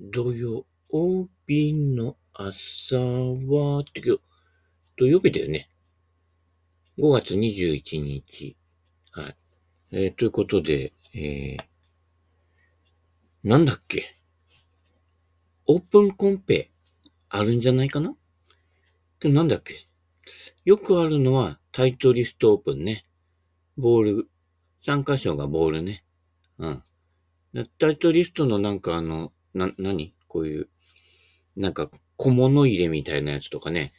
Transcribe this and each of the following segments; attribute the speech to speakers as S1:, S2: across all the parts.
S1: 土曜日の朝は、って今日、土曜日だよね。5月21日。はい。えー、ということで、えー、なんだっけ？オープンコンペあるんじゃないかな？でなんだっけ？よくあるのはタイトリストオープンね。ボール、参加賞がボールね。うん。タイトリストのなんかあの、な、何？こういう、なんか小物入れみたいなやつとかね、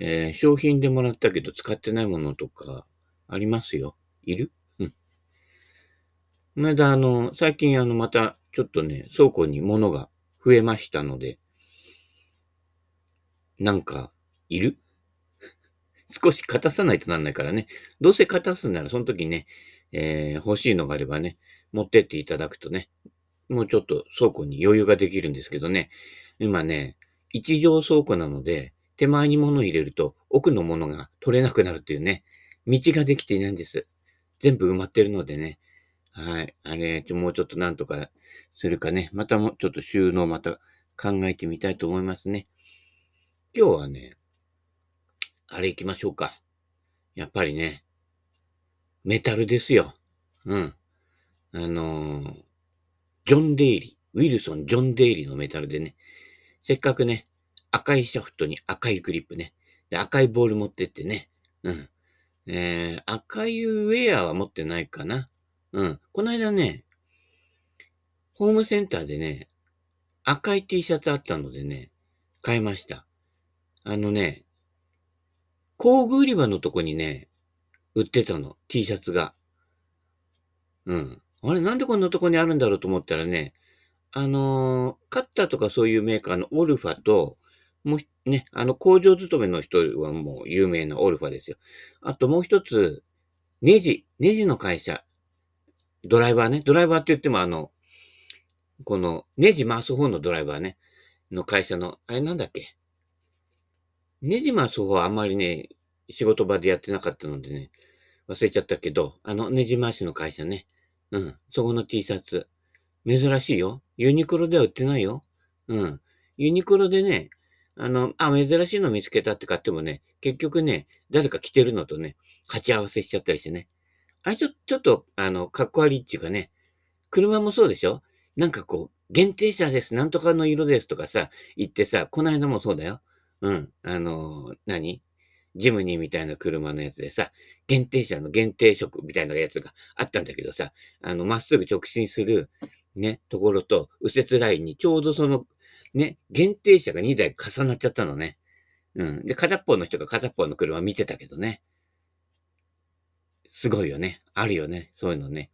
S1: えー、商品でもらったけど使ってないものとかありますよ。いる？うん。まだあの、最近あの、またちょっとね、倉庫に物が増えましたので、なんか、いる？少し勝たさないとなんないからね。どうせ勝たすんならその時ね、えー、欲しいのがあればね、持ってっていただくとね、もうちょっと倉庫に余裕ができるんですけどね、今ね、一乗倉庫なので、手前に物を入れると奥のものが取れなくなるっていうね、道ができていないんです。全部埋まってるのでね。はい。あれ、もうちょっとなんとかするかね。またもちょっと収納また考えてみたいと思いますね。今日はね、あれ行きましょうか。やっぱりね、メタルですよ。うん。あのー、ジョン・デイリー、ウィルソン・ジョン・デイリーのメタルでね、せっかくね、赤いシャフトに赤いグリップね、で赤いボール持ってってね、うん。えー、赤いウェアは持ってないかな。うん。この間ね、ホームセンターでね、赤い T シャツあったのでね、買いました。あのね、工具売り場のとこにね、売ってたの、T シャツが。うん。あれ、なんでこんなとこにあるんだろうと思ったらね、あのー、カッターとかそういうメーカーのオルファと、もう、ね、あの、工場勤めの人はもう有名なオルファですよ。あともう一つ、ネジ、ネジの会社。ドライバーね。ドライバーって言ってもあの、この、ネジ回す方のドライバーね。の会社の、あれなんだっけ？ネジ回す方はあんまりね、仕事場でやってなかったのでね、忘れちゃったけど、あの、ネジ回しの会社ね。うん。そこの T シャツ。珍しいよ。ユニクロでは売ってないよ。うん。ユニクロでね、あの、あ、珍しいの見つけたって買ってもね、結局ね、誰か着てるのとね、鉢合わせしちゃったりしてね。あれちょ、ちょっと、あの、かっこ悪いっていうかね、車もそうでしょ？なんかこう、限定車です、なんとかの色ですとかさ、言ってさ、この間もそうだよ。うん。あの、何？ジムニーみたいな車のやつでさ、限定車の限定色みたいなやつがあったんだけどさ、あの、まっすぐ直進する、ね、ところと、右折ラインにちょうどその、ね、限定車が2台重なっちゃったのね。うん。で、片っぽの人が片っぽの車見てたけどね。すごいよね。あるよね。そういうのね。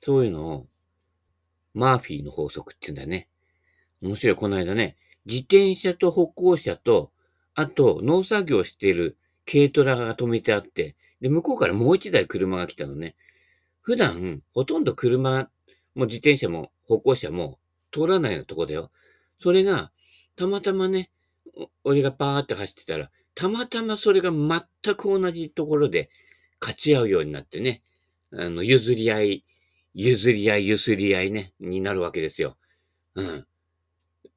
S1: そういうのを、マーフィーの法則って言うんだね。面白い。この間ね、自転車と歩行者とあと、農作業している軽トラが止めてあって、で、向こうからもう一台車が来たのね。普段、ほとんど車も自転車も歩行者も通らないようなとこだよ。それが、たまたまね、俺がパーって走ってたら、たまたまそれが全く同じところで勝ち合うようになってね、あの、譲り合い、譲り合い、譲り合いね、になるわけですよ。うん。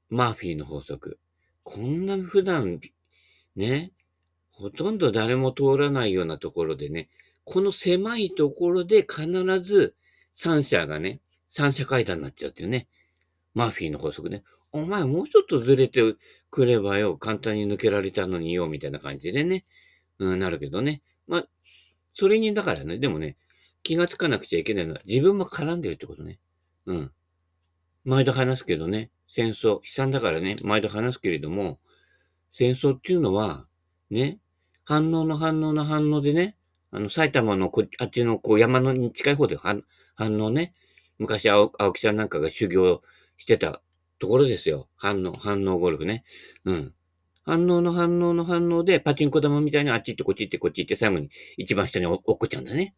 S1: マーフィーの法則。こんな普段ね、ほとんど誰も通らないようなところでね、この狭いところで必ず三者がね、三者階段になっちゃうっていうね。マフィーの法則ね。お前もうちょっとずれてくればよ、簡単に抜けられたのによ、みたいな感じでね、うん、なるけどね。まあ、それに、だからね、でもね、気がつかなくちゃいけないのは自分も絡んでるってことね。うん。毎度話すけどね、戦争、悲惨だからね、毎度話すけれども、戦争っていうのは、ね、反応の反応の反応でね、あの、埼玉のこあっちのこう山のに近い方で反反応ね、昔青青木さんなんかが修行してたところですよ。反応、反応ゴルフね。うん。反応の反応の反応で、パチンコ玉みたいにあっち行ってこっち行ってこっち行って最後に一番下に落っこちゃうんだね。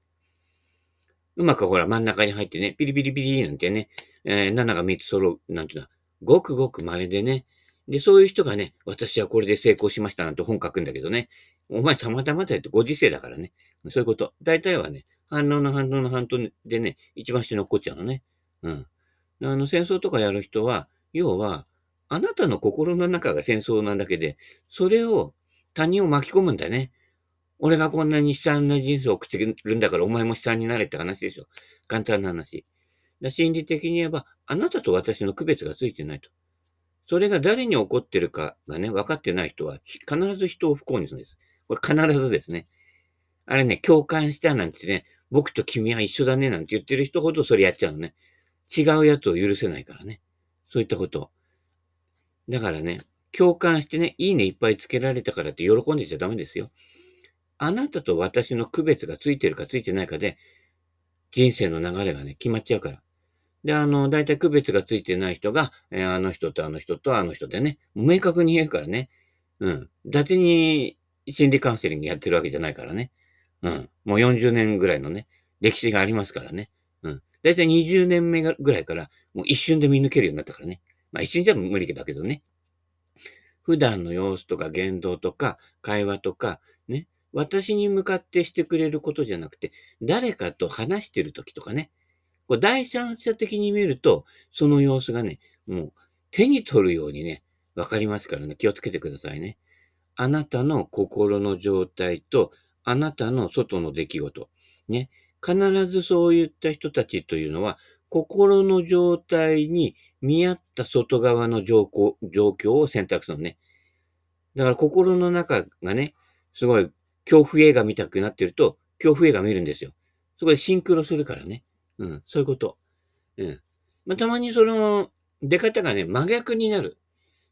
S1: うまくほら真ん中に入ってね、ピリピリピリなんてね、えー、7が3つ揃う、なんていうのは、ごくごく稀でね、で、そういう人がね、私はこれで成功しましたなんて本書くんだけどね。お前たまたまだよってご時世だからね。そういうこと。大体はね、反応の反応の反応でね、一番下に残っちゃうのね。うん。あの、戦争とかやる人は、要は、あなたの心の中が戦争なだけで、それを他人を巻き込むんだね。俺がこんなに悲惨な人生を送ってるんだからお前も悲惨になれって話でしょ。簡単な話。だ心理的に言えば、あなたと私の区別がついてないと。それが誰に起こってるかがね、分かってない人は、必ず人を不幸にするんです。これ必ずですね。あれね、共感したなんてね、僕と君は一緒だねなんて言ってる人ほどそれやっちゃうのね。違うやつを許せないからね。そういったこと。だからね、共感してね、いいねいっぱいつけられたからって喜んでちゃダメですよ。あなたと私の区別がついてるかついてないかで、人生の流れがね、決まっちゃうから。で、あの、だいたい区別がついてない人が、えー、あの人とあの人とあの人でね、明確に言えるからね。うん。伊達に心理カウンセリングやってるわけじゃないからね。うん。もう40年ぐらいのね、歴史がありますからね。うん。だいたい20年目ぐらいから、もう一瞬で見抜けるようになったからね。まあ一瞬じゃ無理だけどね。普段の様子とか言動とか会話とか、ね。私に向かってしてくれることじゃなくて、誰かと話してる時とかね。これ第三者的に見ると、その様子がね、もう手に取るようにね、わかりますからね、気をつけてくださいね。あなたの心の状態と、あなたの外の出来事。ね。必ずそういった人たちというのは、心の状態に見合った外側の状況を選択するのね。だから心の中がね、すごい恐怖映画見たくなってると、恐怖映画見るんですよ。そこでシンクロするからね。うん、そういうこと。うん。まあ、たまにその出方がね、真逆になる。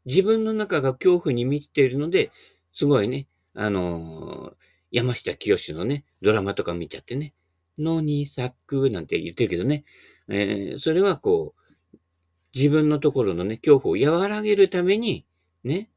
S1: 自分の中が恐怖に満ちているので、すごいね、あのー、山下清のね、ドラマとか見ちゃってね、のに咲くなんて言ってるけどね、えー、それはこう、自分のところのね、恐怖を和らげるために、ね、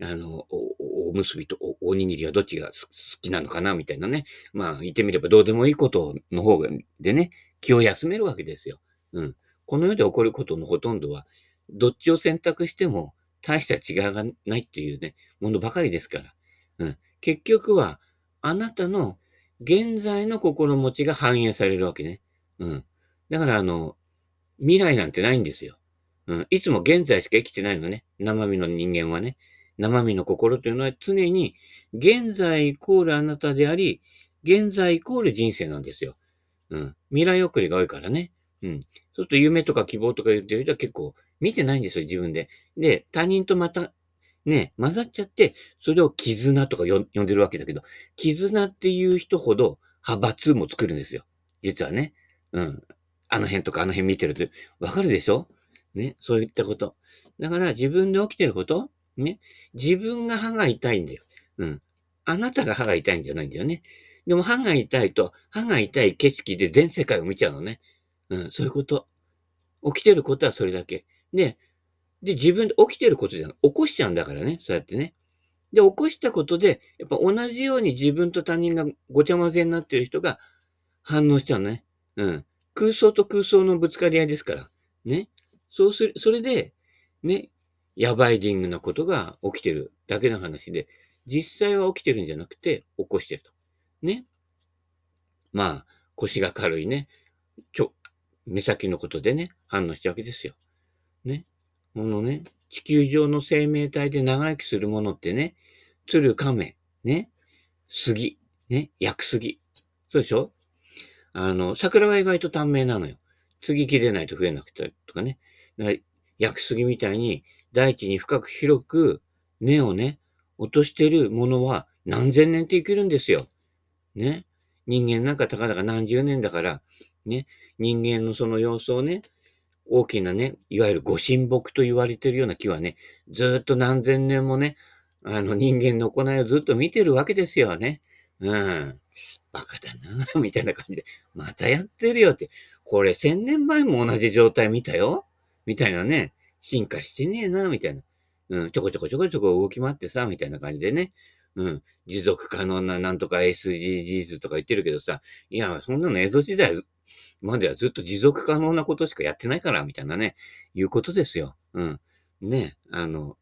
S1: あの、お、おむすびとおおにぎりはどっちが好きなのかなみたいなね。まあ、言ってみればどうでもいいことの方でね、気を休めるわけですよ。うん。この世で起こることのほとんどは、どっちを選択しても大した違いがないっていうね、ものばかりですから。うん。結局は、あなたの現在の心持ちが反映されるわけね。うん。だからあの、未来なんてないんですよ。うん。いつも現在しか生きてないのね。生身の人間はね。生身の心というのは常に現在イコールあなたであり、現在イコール人生なんですよ。うん。未来送りが多いからね。うん。そうすると夢とか希望とか言ってる人は結構見てないんですよ、自分で。で、他人とまた、ね、混ざっちゃって、それを絆とか呼んでるわけだけど、絆っていう人ほど派閥も作るんですよ。実はね。うん。あの辺とかあの辺見てると、わかるでしょ？ね。そういったこと。だから自分で起きてることね。自分が歯が痛いんだよ。うん。あなたが歯が痛いんじゃないんだよね。でも歯が痛いと、歯が痛い景色で全世界を見ちゃうのね。うん、そういうこと。起きてることはそれだけ。で、で、自分で起きてることじゃな起こしちゃうんだからね。そうやってね。で、起こしたことで、やっぱ同じように自分と他人がごちゃ混ぜになってる人が反応しちゃうのね。うん。空想と空想のぶつかり合いですから。ね。そうする、それで、ね、ヤバイディングなことが起きてるだけの話で、実際は起きてるんじゃなくて、起こしてると。ね。まあ、腰が軽いね、ちょ、目先のことでね、反応しちゃうわけですよ。ね。このね、地球上の生命体で長生きするものってね、鶴亀、ね、杉、ね、薬杉。そうでしょ？あの、桜は意外と短命なのよ。次切れないと増えなくてとかね。だから薬杉みたいに大地に深く広く根をね、落としてるものは何千年って生きるんですよ。ね。人間なんかたかだか何十年だから、ね。人間のその様子をね、大きなね、いわゆるご神木と言われてるような木はね、ずっと何千年もね、あの人間の行いをずっと見てるわけですよね。うん。バカだな、みたいな感じで。またやってるよって。これ千年前も同じ状態見たよみたいなね。進化してねえな、みたいな。うん、ちょこちょこちょこちょこ動き回ってさ、みたいな感じでね。うん、持続可能ななんとか SDGs とか言ってるけどさ、いや、そんなの江戸時代まではずっと持続可能なことしかやってないから、みたいなね、いうことですよ。うん。ね、あの、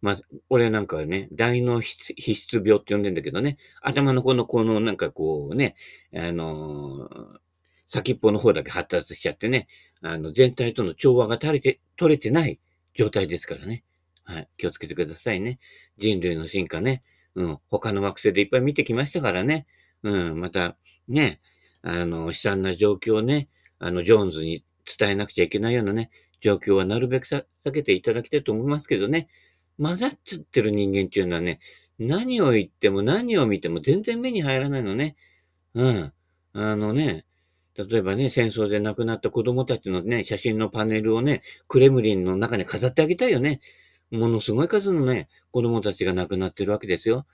S1: まあ、俺なんかはね、大脳皮質病って呼んでんだけどね、頭のこの、このなんかこうね、あのー、先っぽの方だけ発達しちゃってね、あの、全体との調和が取れて、取れてない状態ですからね。はい。気をつけてくださいね。人類の進化ね。うん。他の惑星でいっぱい見てきましたからね。うん。また、ね。あの、悲惨な状況をね、あの、ジョーンズに伝えなくちゃいけないようなね、状況はなるべく避けていただきたいと思いますけどね。混ざっちゃってる人間っていうのはね、何を言っても何を見ても全然目に入らないのね。うん。あのね、例えばね、戦争で亡くなった子供たちのね、写真のパネルをね、クレムリンの中に飾ってあげたいよね。ものすごい数のね、子供たちが亡くなってるわけですよ。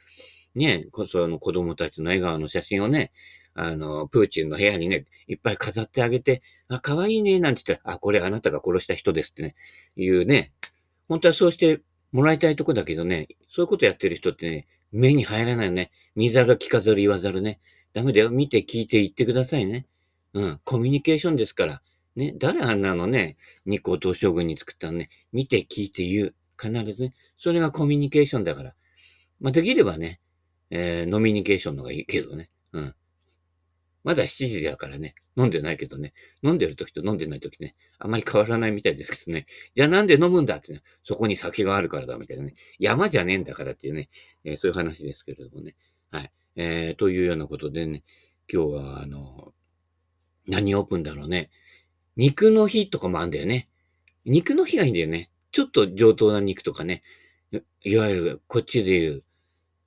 S1: ねえ、その子供たちの笑顔の写真をね、あの、プーチンの部屋にね、いっぱい飾ってあげて、あ、可愛いね、なんて言ったら、あ、これあなたが殺した人ですってね、いうね、本当はそうしてもらいたいとこだけどね、そういうことやってる人ってね、目に入らないよね。見ざる聞かざる言わざるね。ダメだよ。見て聞いて言ってくださいね。うん。コミュニケーションですから。ね。誰あんなのね、日光東照宮に作ったのね。見て聞いて言う。必ずね。それがコミュニケーションだから。まあ、できればね、えー、ノミニケーションのがいいけどね。うん。まだ7時だからね。飲んでないけどね。飲んでる時と飲んでない時ね。あまり変わらないみたいですけどね。じゃあなんで飲むんだってね。そこに酒があるからだみたいなね。山じゃねえんだからっていうね。えー、そういう話ですけれどもね。はい。えー、というようなことでね。今日は、あの、何オープンだろうね。肉の日とかもあんだよね。肉の日がいいんだよね。ちょっと上等な肉とかね。いわゆる、こっちで言う、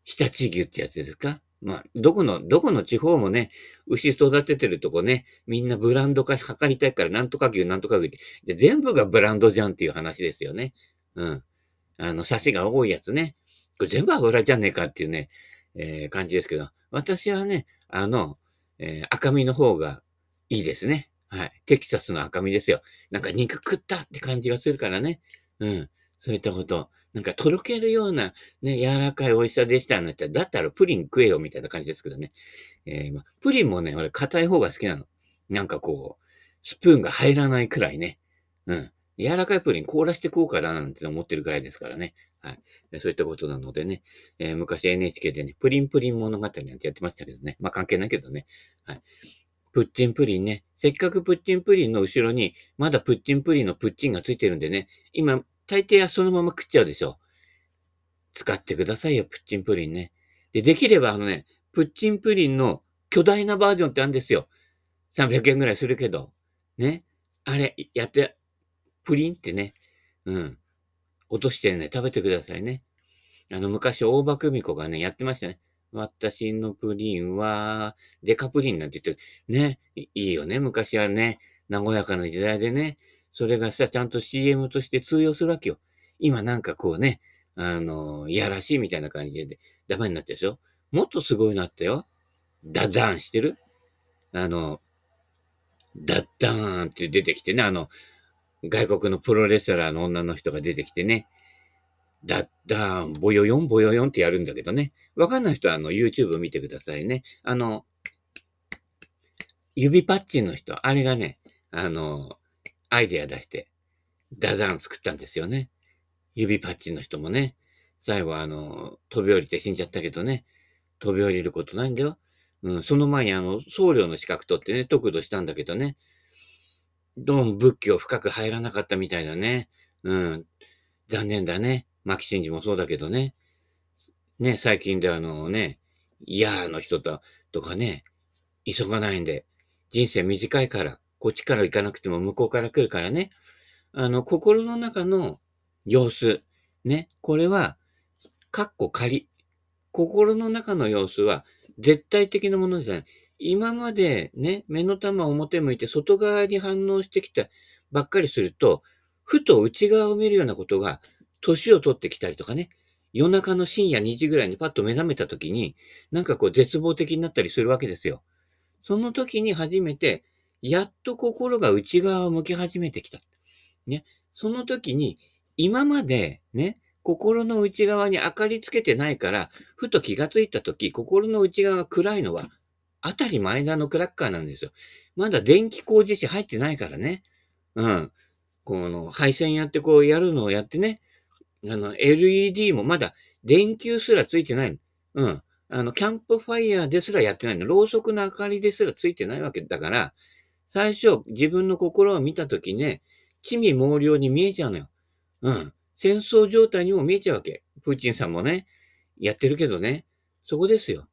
S1: 常陸牛ってやつですか？まあ、どこの、どこの地方もね、牛育ててるとこね、みんなブランド化図りたいから、なんとか牛、なんとか牛で、全部がブランドじゃんっていう話ですよね。うん。あの、サシが多いやつね。これ全部油じゃねえかっていうね、えー、感じですけど、私はね、あの、えー、赤身の方がいいですね。はい。テキサスの赤身ですよ。なんか肉食ったって感じがするからね。うん。そういったこと。なんかとろけるようなね、柔らかい美味しさでしたんだった、だったらプリン食えよみたいな感じですけどね。えー、まプリンもね、俺硬い方が好きなの。なんかこう、スプーンが入らないくらいね。うん。柔らかいプリン凍らしてこうかななんて思ってるくらいですからね。はい。そういったことなのでね、えー、昔 NHK でね、プリンプリン物語なんてやってましたけどね。まあ関係ないけどね。はい。プッチンプリンね。せっかくプッチンプリンの後ろに、まだプッチンプリンのプッチンがついてるんでね、今、大抵はそのまま食っちゃうでしょ。使ってくださいよ、プッチンプリンね。で、できればあのね、プッチンプリンの巨大なバージョンってあるんですよ。300円ぐらいするけど。ね。あれ、やって、プリンってね、うん。落としてね、食べてくださいね。あの、昔、大場久美子がね、やってましたね。私のプリンは、デカプリンなんて言って、ね、いいよね、昔はね、和やかな時代でね、それがさ、ちゃんと CM として通用するわけよ。今なんかこうね、あの、いやらしいみたいな感じでダメになってるでしょ？もっとすごいなったよ。ダダーンしてる？あの、ダッダーンって出てきてね、あの、外国のプロレスラーの女の人が出てきてね、ダッダーン、ボヨヨン、ボヨヨンってやるんだけどね。わかんない人はあの YouTube 見てくださいね。あの、指パッチンの人、あれがね、あの、アイデア出して、ダダン作ったんですよね。指パッチンの人もね。最後あの、飛び降りて死んじゃったけどね。飛び降りることないんだよ。うん、その前にあの、僧侶の資格取ってね、得度したんだけどね。どうも仏教深く入らなかったみたいだね。うん。残念だね。牧真治もそうだけどね。ね、最近であのね、嫌の人ととかね、急がないんで、人生短いから、こっちから行かなくても向こうから来るからね。あの、心の中の様子。ね。これは、かっこ仮。心の中の様子は絶対的なものじゃない。今までね、目の玉表向いて外側に反応してきたばっかりすると、ふと内側を見るようなことが年を取ってきたりとかね、夜中の深夜2時ぐらいにパッと目覚めた時に、なんかこう絶望的になったりするわけですよ。その時に初めて、やっと心が内側を向き始めてきた。ね。その時に、今までね、心の内側に明かりつけてないから、ふと気がついた時、心の内側が暗いのは、あたり前田のクラッカーなんですよ。まだ電気工事士入ってないからね。うん。この、配線やってこうやるのをやってね。あの、LED もまだ電球すらついてないの。うん。あの、キャンプファイヤーですらやってないの。ろうそくの明かりですらついてないわけだから、最初自分の心を見たときね、地味猛量に見えちゃうのよ。うん。戦争状態にも見えちゃうわけ。プーチンさんもね、やってるけどね。そこですよ。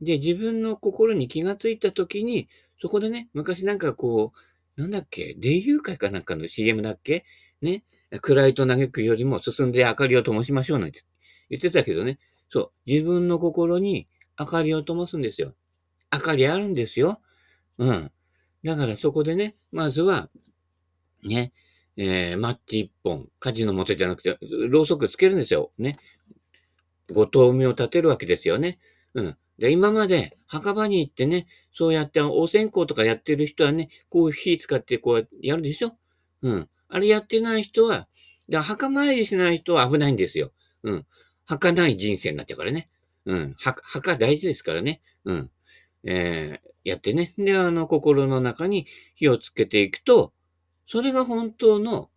S1: で、自分の心に気がついたときに、そこでね、昔なんかこう、なんだっけ、霊友会かなんかの CM だっけ？ね、暗いと嘆くよりも進んで明かりを灯しましょうなんて言ってたけどね。そう。自分の心に明かりを灯すんですよ。明かりあるんですよ。うん。だからそこでね、まずは、ね、えー、マッチ一本、火事の元じゃなくて、ろうそくつけるんですよ。ね。ご灯明を立てるわけですよね。うん。で、今まで墓場に行ってね、そうやってお線香とかやってる人はね、こう火使ってこうやるでしょうん。あれやってない人は、で墓参りしない人は危ないんですよ。うん。墓ない人生になっちゃうからね。うん。墓大事ですからね。うん。えー、やってね。で、あの、心の中に火をつけていくと、それが本当の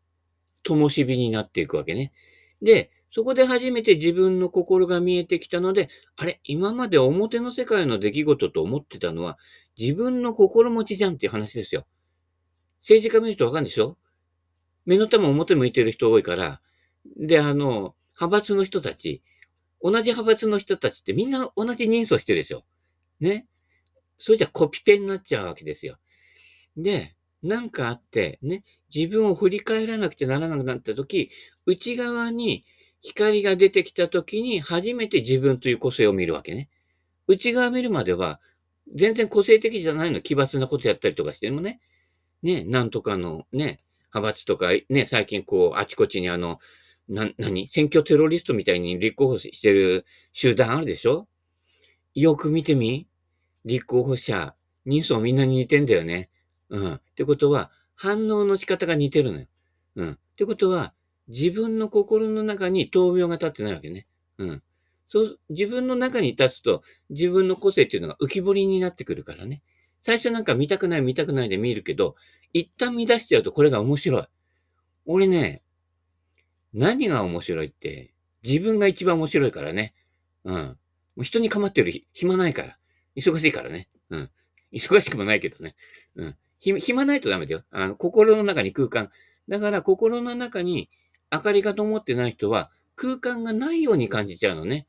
S1: 灯火になっていくわけね。で、そこで初めて自分の心が見えてきたので、あれ、今まで表の世界の出来事と思ってたのは、自分の心持ちじゃんっていう話ですよ。政治家見るとわかるでしょ？目の玉表向いてる人多いから、で、あの、派閥の人たち、同じ派閥の人たちってみんな同じ人相してるでしょ。ね？それじゃコピペになっちゃうわけですよ。で、なんかあって、ね、自分を振り返らなくちゃならなくなった時、内側に光が出てきた時に初めて自分という個性を見るわけね。内側見るまでは、全然個性的じゃないの。奇抜なことやったりとかしてもね。ね、なんとかのね、派閥とか、ね、最近こう、あちこちにあの、な、何選挙テロリストみたいに立候補してる集団あるでしょ？よく見てみ立候補者、人相みんなに似てんだよね。うん。ってことは、反応の仕方が似てるのよ。うん。ってことは、自分の心の中に闘病が立ってないわけね。うん。そう、自分の中に立つと、自分の個性っていうのが浮き彫りになってくるからね。最初なんか見たくない見たくないで見るけど、一旦見出しちゃうとこれが面白い。俺ね、何が面白いって、自分が一番面白いからね。うん。もう人に構ってる暇ないから。忙しいからね。うん。忙しくもないけどね。うん。暇ないとダメだよ。あの、心の中に空間。だから心の中に明かりが灯ってない人は空間がないように感じちゃうのね。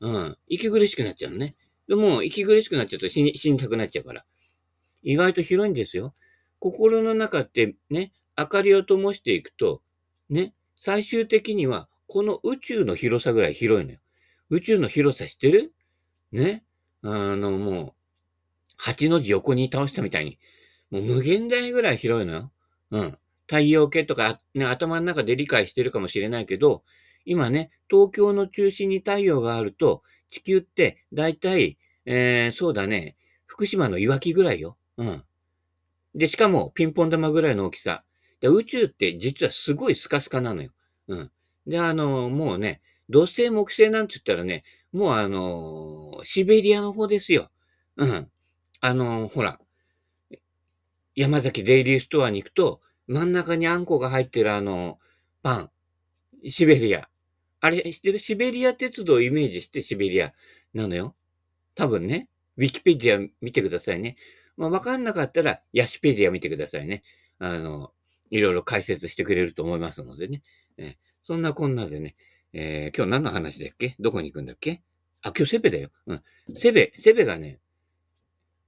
S1: うん。息苦しくなっちゃうのね。でも、息苦しくなっちゃうと死に死にたくなっちゃうから。意外と広いんですよ。心の中ってね、明かりを灯していくと、ね、最終的にはこの宇宙の広さぐらい広いのよ。宇宙の広さ知ってる？ね。あの、もう、八の字横に倒したみたいに、もう無限大ぐらい広いのよ。うん。太陽系とか、ね、頭の中で理解してるかもしれないけど、今ね、東京の中心に太陽があると、地球ってだいたい、えー、そうだね、福島の岩木ぐらいよ。うん。で、しかもピンポン玉ぐらいの大きさ。で、宇宙って実はすごいスカスカなのよ。うん。で、あの、もうね、土星木星なんて言ったらね、もうあのシベリアの方ですよ。うん。あのほら、山崎デイリーストアに行くと、真ん中にあんこが入ってるあの、パン。シベリア。あれ、知ってる？シベリア鉄道をイメージしてシベリアなのよ。多分ね。ウィキペディア見てくださいね。まあ、わかんなかったら、ヤシペディア見てくださいね。あの、いろいろ解説してくれると思いますのでね。えそんなこんなでね、えー、今日何の話だっけ？どこに行くんだっけ？あ、今日セベだよ。うん。セベ、セベがね、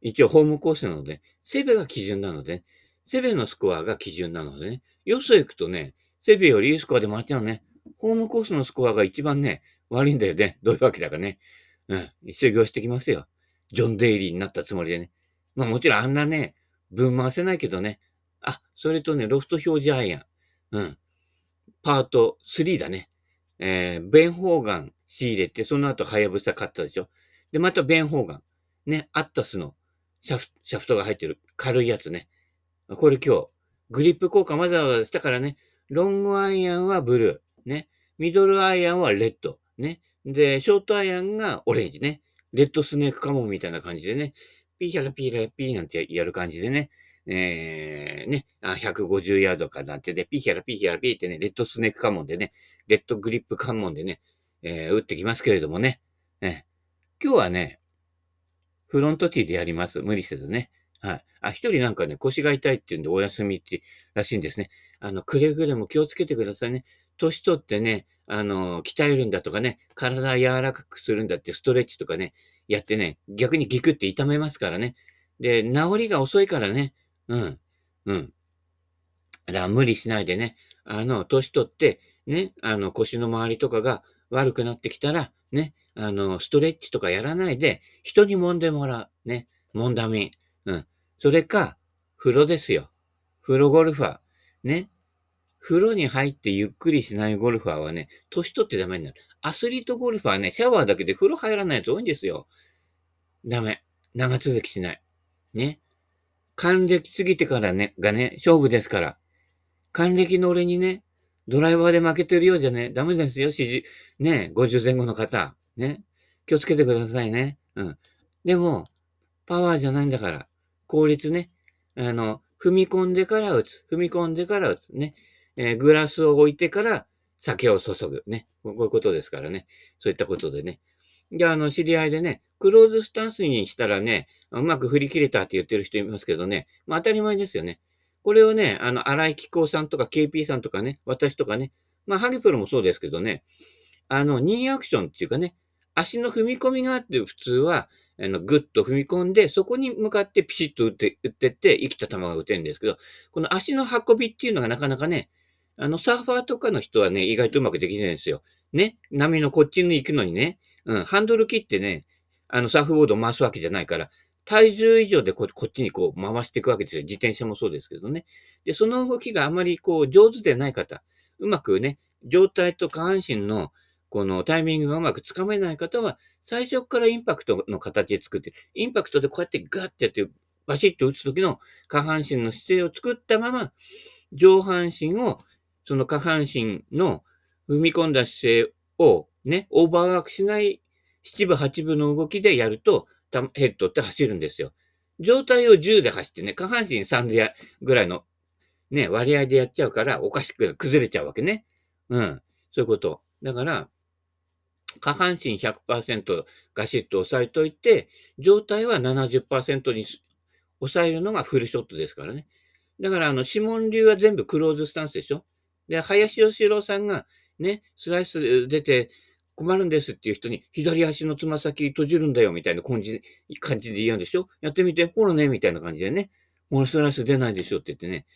S1: 一応ホームコースなので、セベが基準なので、セベのスコアが基準なのでね、よそ行くとね、セベよりいいスコアで回っちゃうね。ホームコースのスコアが一番ね、悪いんだよね。どういうわけだかね。うん。修行してきますよ。ジョン・デイリーになったつもりでね。まあもちろんあんなね、分回せないけどね。あ、それとね、ロフト表示アイアン。うん。パート3だね。えー、ベンホーガン仕入れて、その後ハヤブサ買ったでしょ？で、またベンホーガン。ね、アッタスのシャフシャフトが入ってる軽いやつね。これ今日、グリップ効果わざわざしたからね、ロングアイアンはブルー。ね。ミドルアイアンはレッド。ね。で、ショートアイアンがオレンジね。レッドスネークカモンみたいな感じでね。ピーヒャラピーラピーなんてやる感じでね。えー、ね、150ヤードかなんてで、ピヒャラピヒャラピーってね、レッドスネークカモンでね、レッドグリップカモンでね、えー、打ってきますけれどもね。え、今日はね、フロントティーでやります。無理せずね。はい。あ、一人なんかね、腰が痛いって言うんでお休みってらしいんですね。あの、くれぐれも気をつけてくださいね。年取ってね、あの、鍛えるんだとかね、体柔らかくするんだってストレッチとかね、やってね、逆にギクって痛めますからね。で、治りが遅いからね。うん。うん。だから無理しないでね、あの、年取って、ね、あの、腰の周りとかが悪くなってきたら、ね、あの、ストレッチとかやらないで、人に揉んでもらう。ね、揉んだみ。うん。それか、風呂ですよ。風呂ゴルファー。ね。風呂に入ってゆっくりしないゴルファーはね、年取ってダメになる。アスリートゴルファーね、シャワーだけで風呂入らないやつ多いんですよ。ダメ。長続きしない。ね。還暦過ぎてからね、がね、勝負ですから。還暦の俺にね、ドライバーで負けてるようじゃね、ダメですよ、指示。ね、50前後の方。ね。気をつけてくださいね。うん。でも、パワーじゃないんだから。効率ね。あの、踏み込んでから打つ。踏み込んでから打つ。ね。えー、グラスを置いてから酒を注ぐ。ね。こういうことですからね。そういったことでね。で、あの、知り合いでね、クローズスタンスにしたらね、うまく振り切れたって言ってる人いますけどね。まあ当たり前ですよね。これをね、あの、荒井紀行さんとか KP さんとかね、私とかね、まあ、ハゲプロもそうですけどね、あの、ニーアクションっていうかね、足の踏み込みがあって普通は、あの、ぐっと踏み込んで、そこに向かってピシッと打って、打ってって、生きた球が打てるんですけど、この足の運びっていうのがなかなかね、あの、サーファーとかの人はね、意外とうまくできないんですよ。ね、波のこっちに行くのにね、うん、ハンドル切ってね、あの、サーフボードを回すわけじゃないから、体重以上でこっちにこう回していくわけですよ。自転車もそうですけどね。で、その動きがあまりこう上手でない方、うまくね、状態と下半身のこのタイミングがうまくつかめない方は、最初からインパクトの形で作って、インパクトでこうやってガッてやって、バシッと打つ時の下半身の姿勢を作ったまま、上半身を、その下半身の踏み込んだ姿勢をね、オーバーワークしない七部八部の動きでやると、ヘッドって走るんですよ。状態を10で走ってね、下半身3でや、ぐらいのね、割合でやっちゃうから、おかしく崩れちゃうわけね。うん。そういうこと。だから、下半身100%ガシッと押さえといて、状態は70%に抑えるのがフルショットですからね。だから、あの、指紋流は全部クローズスタンスでしょで、林義郎さんがね、スライス出て、困るんですっていう人に、左足のつま先閉じるんだよみたいな感じ感じで言うんでしょやってみて、ほらね、みたいな感じでね。ほら、スライス出ないでしょって言ってね。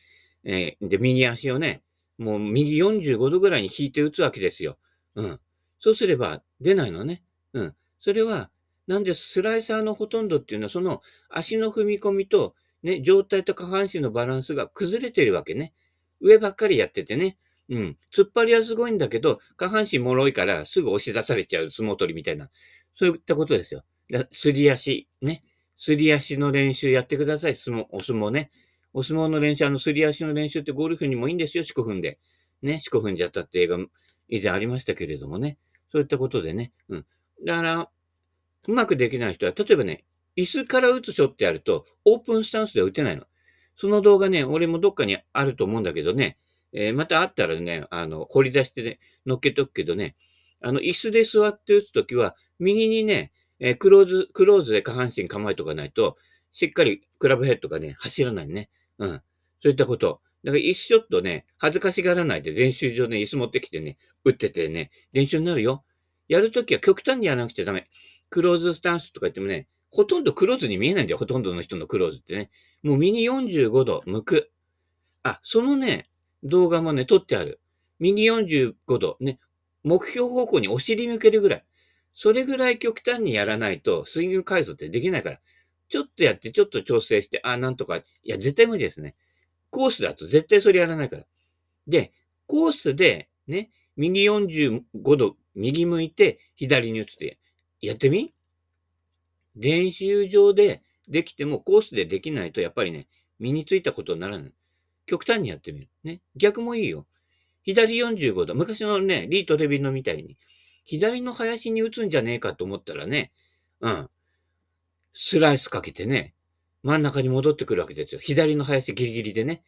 S1: えー、で、右足をね、もう右45度ぐらいに引いて打つわけですよ。うん。そうすれば出ないのね。うん。それは、なんでスライサーのほとんどっていうのは、その足の踏み込みと、ね、状態と下半身のバランスが崩れてるわけね。上ばっかりやっててね。うん。突っ張りはすごいんだけど、下半身脆いからすぐ押し出されちゃう相撲取りみたいな。そういったことですよ。すり足、ね。すり足の練習やってください。相撲、お相撲ね。お相撲の練習、あの、すり足の練習ってゴルフにもいいんですよ、四股踏んで。ね、四股踏んじゃったって映画、以前ありましたけれどもね。そういったことでね。うん。だから、うまくできない人は、例えばね、椅子から打つショットやると、オープンスタンスでは打てないの。その動画ね、俺もどっかにあると思うんだけどね、えー、またあったらね、あの、掘り出してね、乗っけとくけどね、あの、椅子で座って打つときは、右にね、えー、クローズ、クローズで下半身構えとかないと、しっかりクラブヘッドがね、走らないね。うん。そういったこと。だから、一ショットね、恥ずかしがらないで練習場ね、椅子持ってきてね、打っててね、練習になるよ。やるときは極端にやらなくちゃダメ。クローズスタンスとか言ってもね、ほとんどクローズに見えないんだよ。ほとんどの人のクローズってね。もう右45度向く。あ、そのね、動画もね、撮ってある。右45度、ね、目標方向にお尻向けるぐらい。それぐらい極端にやらないと、スイング回数ってできないから。ちょっとやって、ちょっと調整して、あ、なんとか。いや、絶対無理ですね。コースだと絶対それやらないから。で、コースで、ね、右45度、右向いて、左に打つって、やってみ？練習場でできても、コースでできないと、やっぱりね、身についたことにならない。極端にやってみる。ね。逆もいいよ。左45度。昔のね、リートレビのみたいに、左の林に打つんじゃねえかと思ったらね、うん。スライスかけてね、真ん中に戻ってくるわけですよ。左の林ギリギリでね。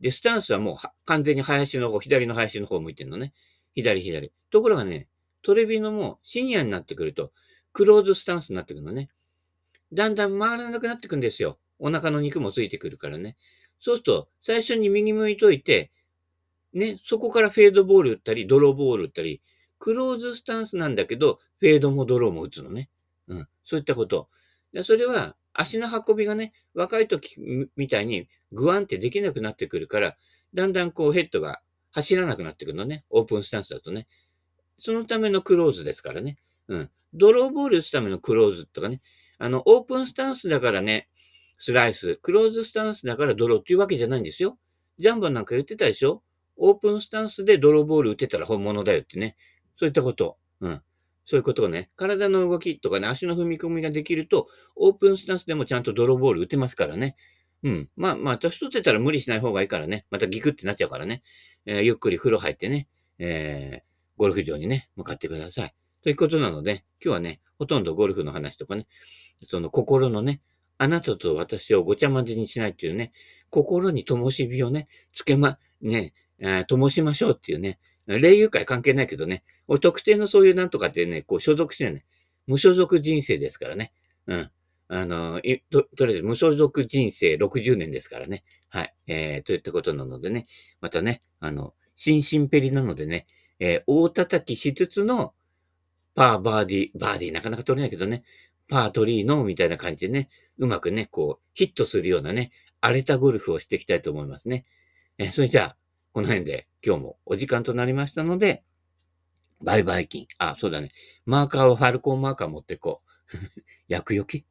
S1: で、スタンスはもう完全に林の方、左の林の方向いてるのね。左左。ところがね、トレビのもうシニアになってくると、クローズスタンスになってくるのね。だんだん回らなくなってくんですよ。お腹の肉もついてくるからね。そうすると、最初に右向いといて、ね、そこからフェードボール打ったり、ドローボール打ったり、クローズスタンスなんだけど、フェードもドローも打つのね。うん。そういったこと。それは、足の運びがね、若い時みたいにグワンってできなくなってくるから、だんだんこうヘッドが走らなくなってくるのね。オープンスタンスだとね。そのためのクローズですからね。うん。ドローボール打つためのクローズとかね。あの、オープンスタンスだからね、スライス。クローズスタンスだからドローっていうわけじゃないんですよ。ジャンボなんか言ってたでしょ？オープンスタンスでドローボール打てたら本物だよってね。そういったこと。うん。そういうことをね、体の動きとかね、足の踏み込みができると、オープンスタンスでもちゃんとドローボール打てますからね。うん。まあ、まあ、年取ってたら無理しない方がいいからね。またギクってなっちゃうからね。えー、ゆっくり風呂入ってね、えー、ゴルフ場にね、向かってください。ということなので、今日はね、ほとんどゴルフの話とかね、その心のね、あなたと私をごちゃ混ぜにしないっていうね、心に灯火をね、つけま、ね、えー、灯しましょうっていうね、霊友会関係ないけどね、俺特定のそういうなんとかってね、こう所属してね、無所属人生ですからね。うん。あの、と、とりあえず無所属人生60年ですからね。はい。えー、といったことなのでね、またね、あの、新進ペリなのでね、えー、大叩きしつつの、パー、バーディー、バーディーなかなか取れないけどね、パートリーの、みたいな感じでね、うまくね、こう、ヒットするようなね、荒れたゴルフをしていきたいと思いますね。え、それじゃあ、この辺で今日もお時間となりましたので、バイバイ金。あ、そうだね。マーカーをファルコンマーカー持ってこう。薬よけ？